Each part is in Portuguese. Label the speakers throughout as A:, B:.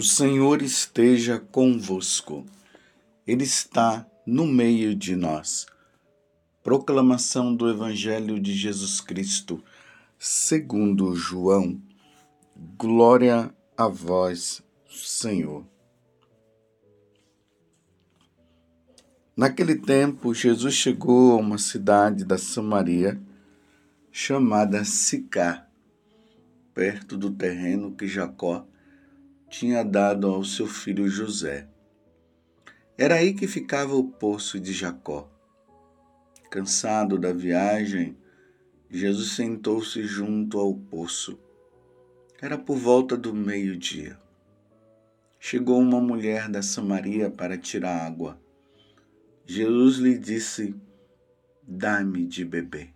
A: O Senhor esteja convosco, Ele está no meio de nós. Proclamação do Evangelho de Jesus Cristo, segundo João. Glória a vós, Senhor. Naquele tempo, Jesus chegou a uma cidade da Samaria chamada Sicá, perto do terreno que Jacó tinha dado ao seu filho José. Era aí que ficava o poço de Jacó. Cansado da viagem, Jesus sentou-se junto ao poço. Era por volta do meio-dia. Chegou uma mulher da Samaria para tirar água. Jesus lhe disse: Dá-me de beber.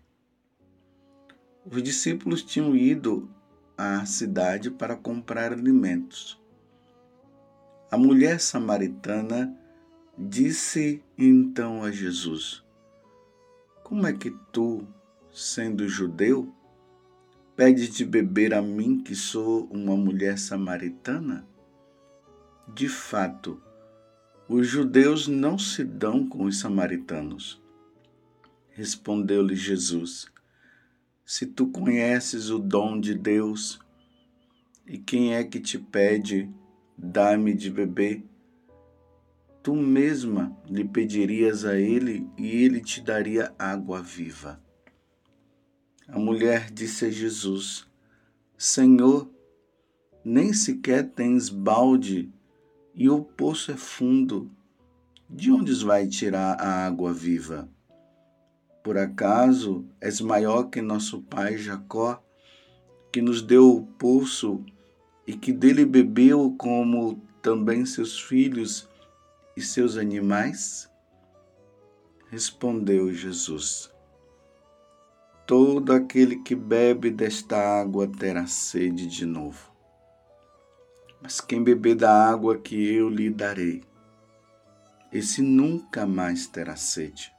A: Os discípulos tinham ido à cidade para comprar alimentos. A mulher samaritana disse então a Jesus: Como é que tu, sendo judeu, pedes de beber a mim, que sou uma mulher samaritana? De fato, os judeus não se dão com os samaritanos. Respondeu-lhe Jesus: Se tu conheces o dom de Deus, e quem é que te pede dá-me de beber. Tu mesma lhe pedirias a ele e ele te daria água viva. A mulher disse a Jesus: Senhor, nem sequer tens balde e o poço é fundo. De onde vai tirar a água viva? Por acaso és maior que nosso pai Jacó, que nos deu o poço e que dele bebeu como também seus filhos e seus animais? Respondeu Jesus: Todo aquele que bebe desta água terá sede de novo. Mas quem beber da água que eu lhe darei, esse nunca mais terá sede.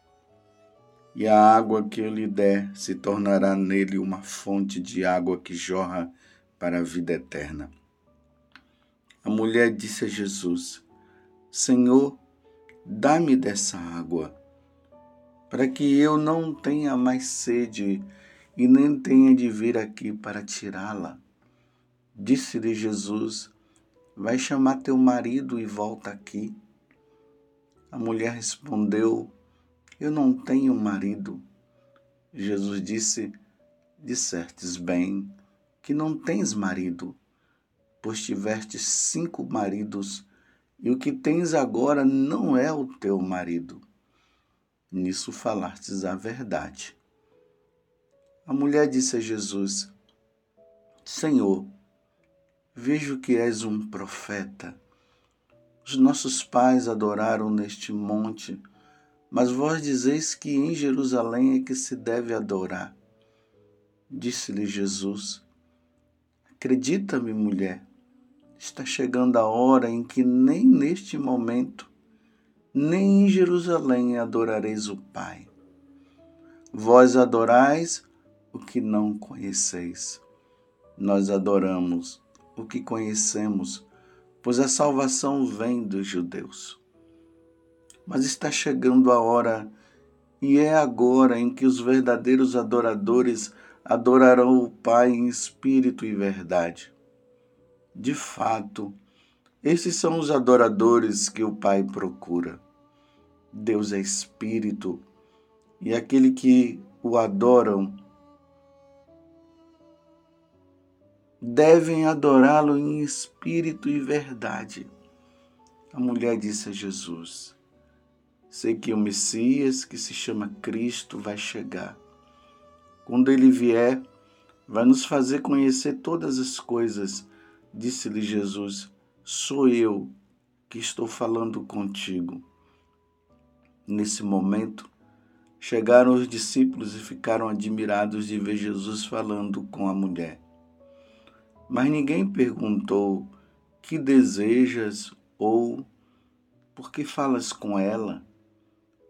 A: E a água que eu lhe der se tornará nele uma fonte de água que jorra para a vida eterna. A mulher disse a Jesus: Senhor, dá-me dessa água, para que eu não tenha mais sede e nem tenha de vir aqui para tirá-la. Disse-lhe Jesus: Vai chamar teu marido e volta aqui. A mulher respondeu: Eu não tenho marido. Jesus disse: Dissertes bem que não tens marido, pois tiveste cinco maridos, e o que tens agora não é o teu marido. Nisso falastes a verdade. A mulher disse a Jesus: Senhor, vejo que és um profeta. Os nossos pais adoraram neste monte, mas vós dizeis que em Jerusalém é que se deve adorar. Disse-lhe Jesus: Acredita-me, mulher, está chegando a hora em que nem neste momento, nem em Jerusalém adorareis o Pai. Vós adorais o que não conheceis. Nós adoramos o que conhecemos, pois a salvação vem dos judeus. Mas está chegando a hora, e é agora em que os verdadeiros adoradores adorarão o Pai em espírito e verdade. De fato, esses são os adoradores que o Pai procura. Deus é espírito e aquele que o adoram devem adorá-lo em espírito e verdade. A mulher disse a Jesus: Sei que o Messias, que se chama Cristo, vai chegar. Quando ele vier, vai nos fazer conhecer todas as coisas. Disse-lhe Jesus: Sou eu que estou falando contigo. Nesse momento, chegaram os discípulos e ficaram admirados de ver Jesus falando com a mulher. Mas ninguém perguntou: Que desejas ou por que falas com ela?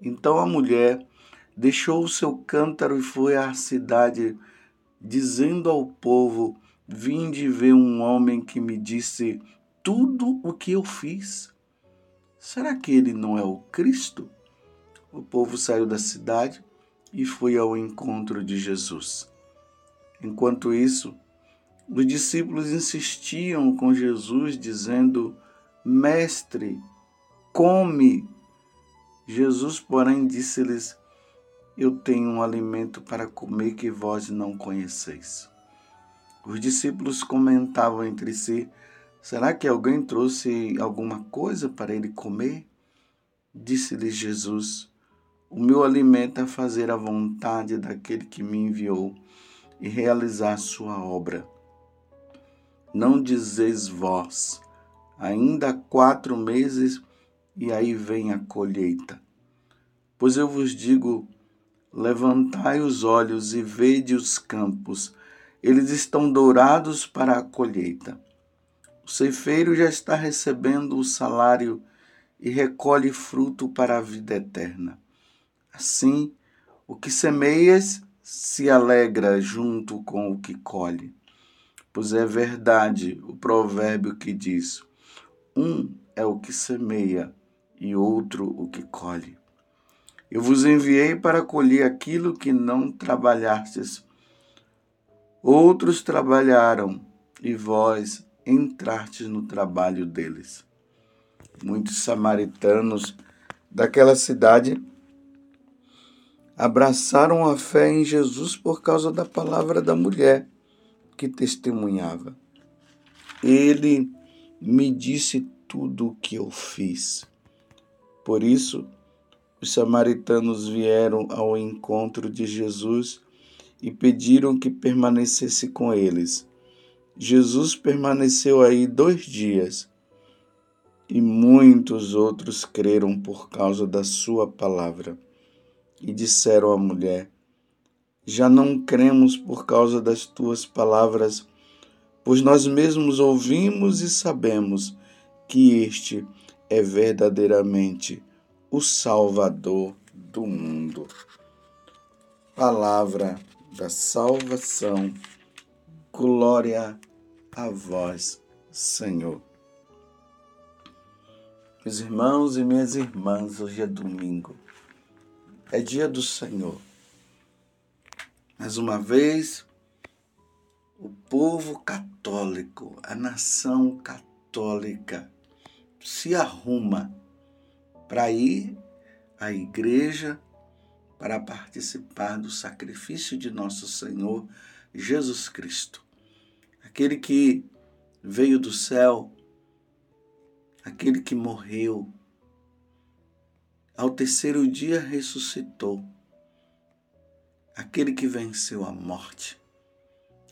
A: Então a mulher deixou o seu cântaro e foi à cidade, dizendo ao povo: Vinde ver um homem que me disse: tudo o que eu fiz? Será que ele não é o Cristo? O povo saiu da cidade e foi ao encontro de Jesus. Enquanto isso, os discípulos insistiam com Jesus, dizendo: Mestre, come. Jesus, porém, disse-lhes: Eu tenho um alimento para comer que vós não conheceis. Os discípulos comentavam entre si: Será que alguém trouxe alguma coisa para ele comer? Disse-lhe Jesus: O meu alimento é fazer a vontade daquele que me enviou e realizar sua obra. Não dizeis vós, ainda quatro meses e aí vem a colheita. Pois eu vos digo: levantai os olhos e vede os campos, eles estão dourados para a colheita. O ceifeiro já está recebendo o salário e recolhe fruto para a vida eterna. Assim, o que semeias se alegra junto com o que colhe. Pois é verdade o provérbio que diz: um é o que semeia e outro o que colhe. Eu vos enviei para colher aquilo que não trabalhastes. Outros trabalharam e vós entrastes no trabalho deles. Muitos samaritanos daquela cidade abraçaram a fé em Jesus por causa da palavra da mulher que testemunhava. Ele me disse tudo o que eu fiz. Por isso, os samaritanos vieram ao encontro de Jesus e pediram que permanecesse com eles. Jesus permaneceu aí dois dias e muitos outros creram por causa da sua palavra e disseram à mulher: Já não cremos por causa das tuas palavras, pois nós mesmos ouvimos e sabemos que este é verdadeiramente o Salvador do mundo. Palavra da salvação, glória a vós, Senhor. Meus irmãos e minhas irmãs, hoje é domingo é dia do Senhor. Mais uma vez, o povo católico, a nação católica, se arruma para ir à igreja para participar do sacrifício de nosso Senhor Jesus Cristo. Aquele que veio do céu, aquele que morreu ao terceiro dia ressuscitou. Aquele que venceu a morte,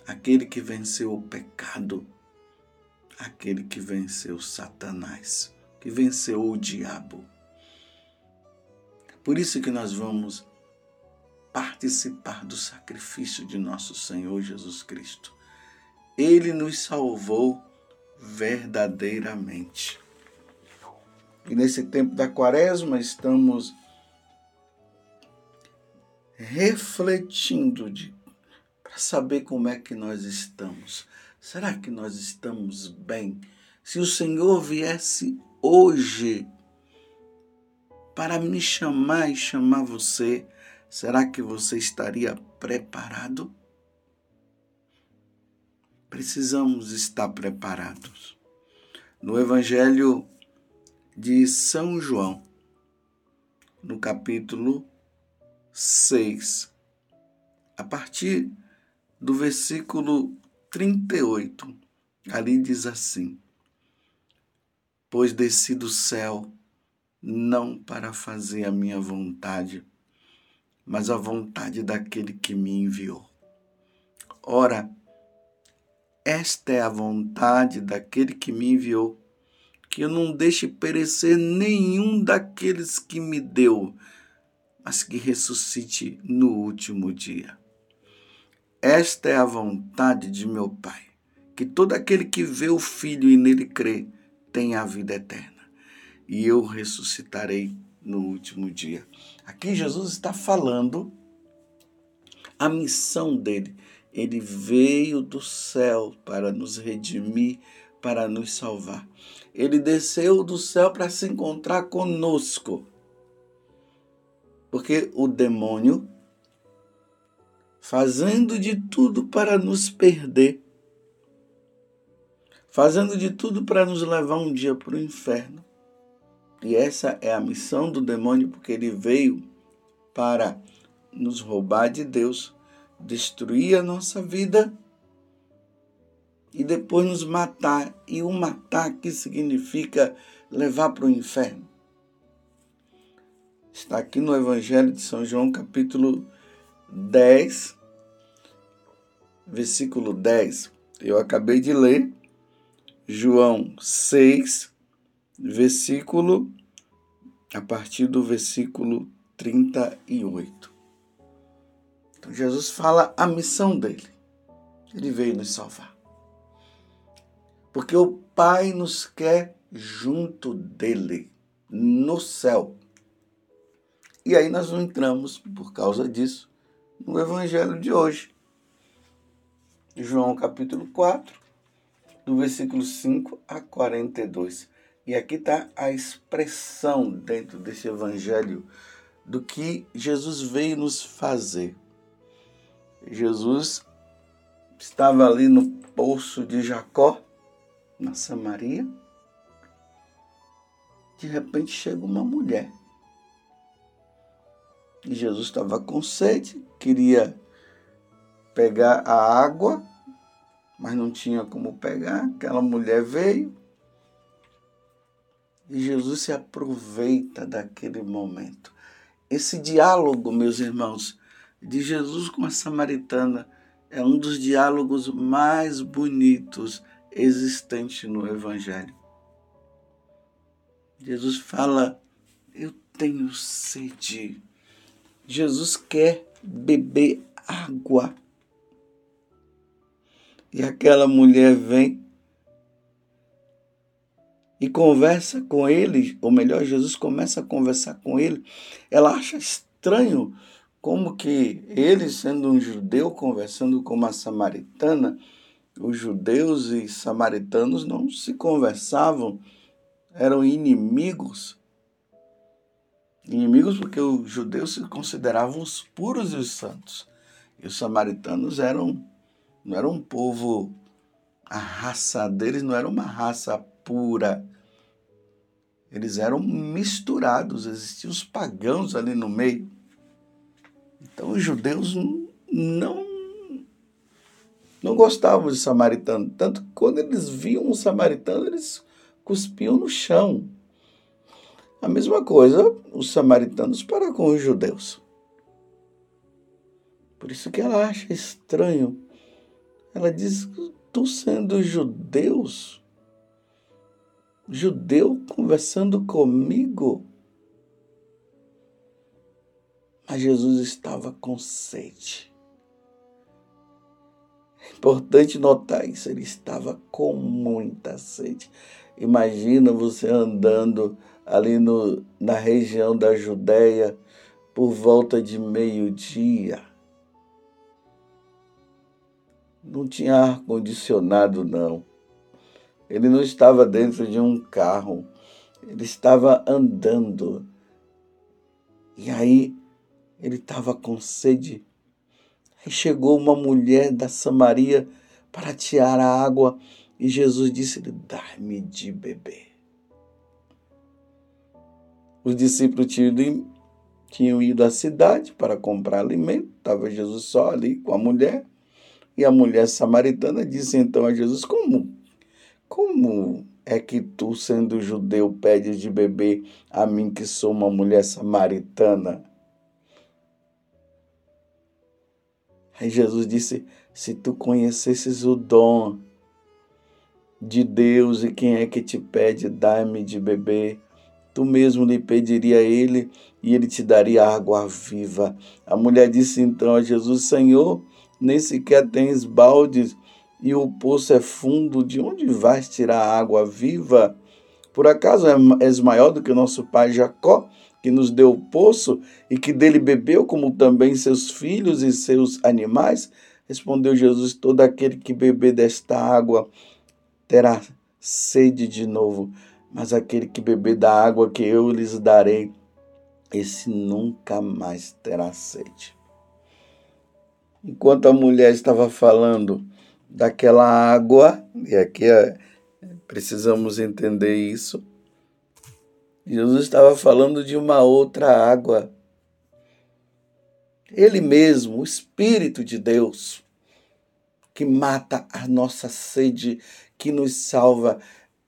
A: aquele que venceu o pecado, aquele que venceu Satanás, que venceu o diabo. Por isso que nós vamos participar do sacrifício de nosso Senhor Jesus Cristo. Ele nos salvou verdadeiramente. E nesse tempo da quaresma estamos refletindo para saber como é que nós estamos. Será que nós estamos bem? Se o Senhor viesse hoje para me chamar e chamar você, será que você estaria preparado? Precisamos estar preparados. No Evangelho de São João, no capítulo 6, a partir do versículo 38. Ali diz assim: Pois desci do céu não para fazer a minha vontade, mas a vontade daquele que me enviou. Ora, esta é a vontade daquele que me enviou que eu não deixe perecer nenhum daqueles que me deu, mas que ressuscite no último dia. Esta é a vontade de meu Pai, que todo aquele que vê o Filho e nele crê tenha a vida eterna, e eu ressuscitarei no último dia. Aqui Jesus está falando a missão dele. Ele veio do céu para nos redimir para nos salvar. Ele desceu do céu para se encontrar conosco. Porque o demônio, fazendo de tudo para nos perder, fazendo de tudo para nos levar um dia para o inferno. E essa é a missão do demônio, porque ele veio para nos roubar de Deus, destruir a nossa vida e depois nos matar. E o matar que significa levar para o inferno. Está aqui no Evangelho de São João, capítulo 10, versículo 10. Eu acabei de ler João 6, versículo a partir do versículo 38. Então Jesus fala a missão dele. Ele veio nos salvar. Porque o Pai nos quer junto dele, no céu. E aí nós entramos, por causa disso, no Evangelho de hoje. João capítulo 4, do versículo 5 a 42. E aqui está a expressão dentro desse Evangelho do que Jesus veio nos fazer. Jesus estava ali no poço de Jacó na Samaria, de repente chega uma mulher. E Jesus estava com sede, queria pegar a água, mas não tinha como pegar. Aquela mulher veio. E Jesus se aproveita daquele momento. Esse diálogo, meus irmãos, de Jesus com a samaritana é um dos diálogos mais bonitos existente no Evangelho. Jesus fala: Eu tenho sede. Jesus quer beber água. E aquela mulher vem e conversa com ele, ou melhor, Jesus começa a conversar com ele. Ela acha estranho como que ele, sendo um judeu, conversando com uma samaritana, os judeus e samaritanos não se conversavam, eram inimigos. Inimigos porque os judeus se consideravam os puros e os santos. E os samaritanos eram não era um povo a raça deles não era uma raça pura. Eles eram misturados, existiam os pagãos ali no meio. Então os judeus não não gostavam de samaritano, tanto que quando eles viam um samaritano, eles cuspiam no chão. A mesma coisa os samaritanos para com os judeus. Por isso que ela acha estranho. Ela diz: tu sendo judeus, judeu conversando comigo. Mas Jesus estava com sede. Importante notar isso, ele estava com muita sede. Imagina você andando ali no, na região da Judéia por volta de meio-dia. Não tinha ar-condicionado, não. Ele não estava dentro de um carro, ele estava andando. E aí ele estava com sede Aí chegou uma mulher da Samaria para tirar a água e Jesus disse: Dá-me de beber. Os discípulos tinham ido à cidade para comprar alimento, estava Jesus só ali com a mulher. E a mulher samaritana disse então a Jesus: Como? Como é que tu, sendo judeu, pedes de beber a mim que sou uma mulher samaritana? Aí Jesus disse: Se tu conhecesses o dom de Deus e quem é que te pede, dá-me de beber, tu mesmo lhe pediria a ele e ele te daria água viva. A mulher disse então a Jesus: Senhor, nem sequer tens baldes e o poço é fundo, de onde vais tirar água viva? Por acaso és maior do que o nosso pai Jacó? que nos deu o poço e que dele bebeu, como também seus filhos e seus animais? Respondeu Jesus: Todo aquele que beber desta água terá sede de novo, mas aquele que beber da água que eu lhes darei, esse nunca mais terá sede. Enquanto a mulher estava falando daquela água, e aqui é, precisamos entender isso, Jesus estava falando de uma outra água. Ele mesmo, o Espírito de Deus, que mata a nossa sede, que nos salva.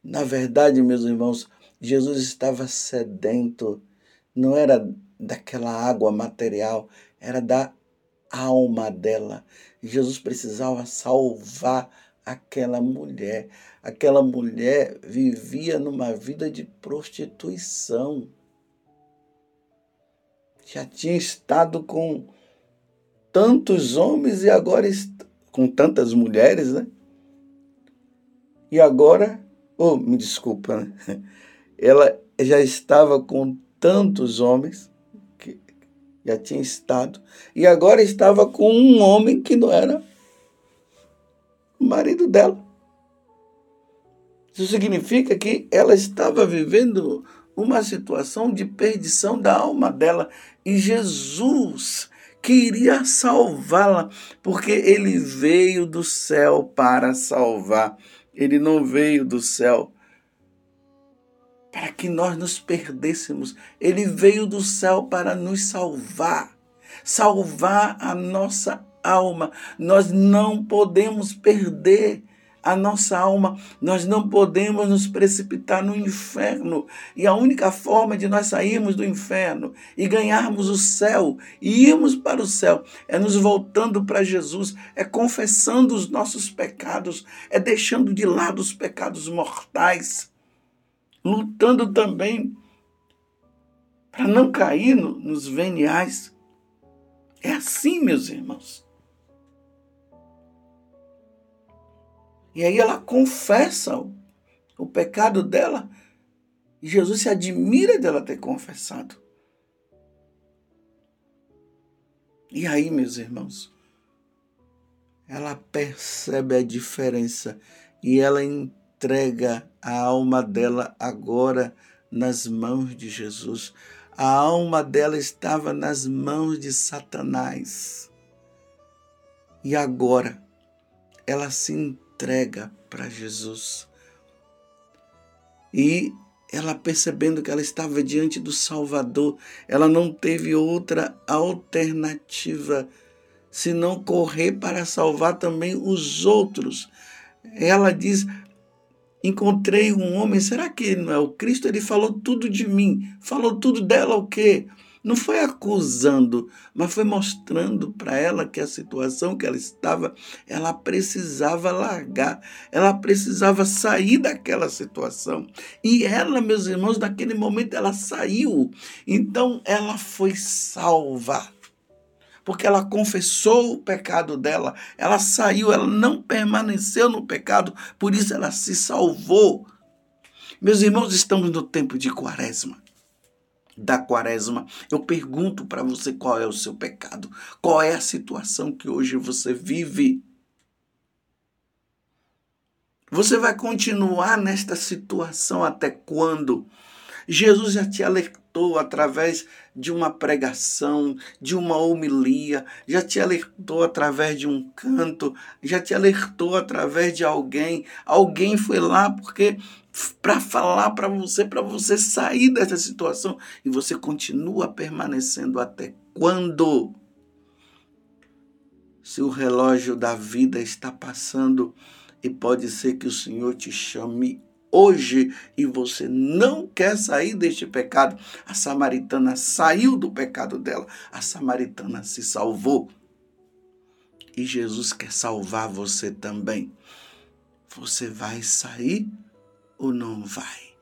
A: Na verdade, meus irmãos, Jesus estava sedento, não era daquela água material, era da alma dela. Jesus precisava salvar aquela mulher. Aquela mulher vivia numa vida de prostituição. Já tinha estado com tantos homens e agora com tantas mulheres, né? E agora, oh, me desculpa, né? ela já estava com tantos homens, já tinha estado, e agora estava com um homem que não era o marido dela. Isso significa que ela estava vivendo uma situação de perdição da alma dela. E Jesus queria salvá-la, porque ele veio do céu para salvar. Ele não veio do céu para que nós nos perdêssemos. Ele veio do céu para nos salvar, salvar a nossa alma. Nós não podemos perder a nossa alma, nós não podemos nos precipitar no inferno. E a única forma de nós sairmos do inferno e ganharmos o céu e irmos para o céu é nos voltando para Jesus, é confessando os nossos pecados, é deixando de lado os pecados mortais, lutando também para não cair no, nos veniais. É assim, meus irmãos. E aí ela confessa o, o pecado dela. E Jesus se admira dela ter confessado. E aí, meus irmãos, ela percebe a diferença e ela entrega a alma dela agora nas mãos de Jesus. A alma dela estava nas mãos de Satanás. E agora ela se entrega para Jesus. E ela percebendo que ela estava diante do Salvador, ela não teve outra alternativa senão correr para salvar também os outros. Ela diz: Encontrei um homem, será que não é o Cristo? Ele falou tudo de mim, falou tudo dela o quê? não foi acusando, mas foi mostrando para ela que a situação que ela estava, ela precisava largar, ela precisava sair daquela situação. E ela, meus irmãos, naquele momento ela saiu. Então ela foi salva porque ela confessou o pecado dela, ela saiu, ela não permaneceu no pecado, por isso ela se salvou. Meus irmãos, estamos no tempo de quaresma da quaresma, eu pergunto para você qual é o seu pecado, qual é a situação que hoje você vive. Você vai continuar nesta situação até quando? Jesus já te alertou através de uma pregação, de uma homilia, já te alertou através de um canto, já te alertou através de alguém. Alguém foi lá porque para falar para você, para você sair dessa situação e você continua permanecendo até quando? Se o relógio da vida está passando e pode ser que o Senhor te chame hoje e você não quer sair deste pecado, a samaritana saiu do pecado dela, a samaritana se salvou. E Jesus quer salvar você também. Você vai sair ou não vai?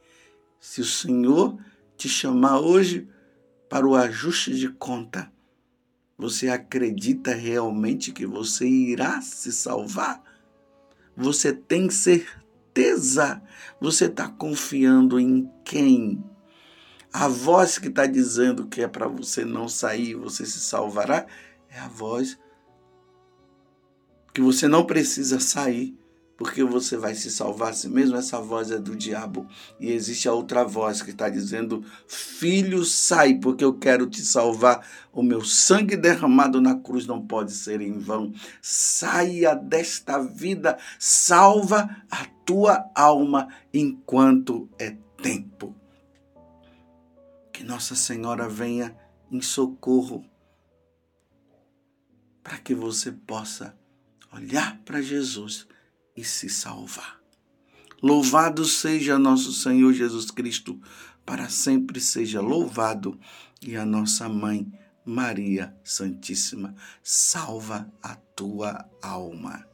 A: Se o Senhor te chamar hoje para o ajuste de conta, você acredita realmente que você irá se salvar? Você tem certeza? Você está confiando em quem? A voz que está dizendo que é para você não sair, você se salvará, é a voz que você não precisa sair porque você vai se salvar se mesmo essa voz é do diabo e existe a outra voz que está dizendo: Filho, sai, porque eu quero te salvar. O meu sangue derramado na cruz não pode ser em vão. Saia desta vida, salva a tua alma enquanto é tempo. Que Nossa Senhora venha em socorro para que você possa olhar para Jesus e se salvar. Louvado seja nosso Senhor Jesus Cristo, para sempre seja louvado, e a nossa mãe, Maria Santíssima, salva a tua alma.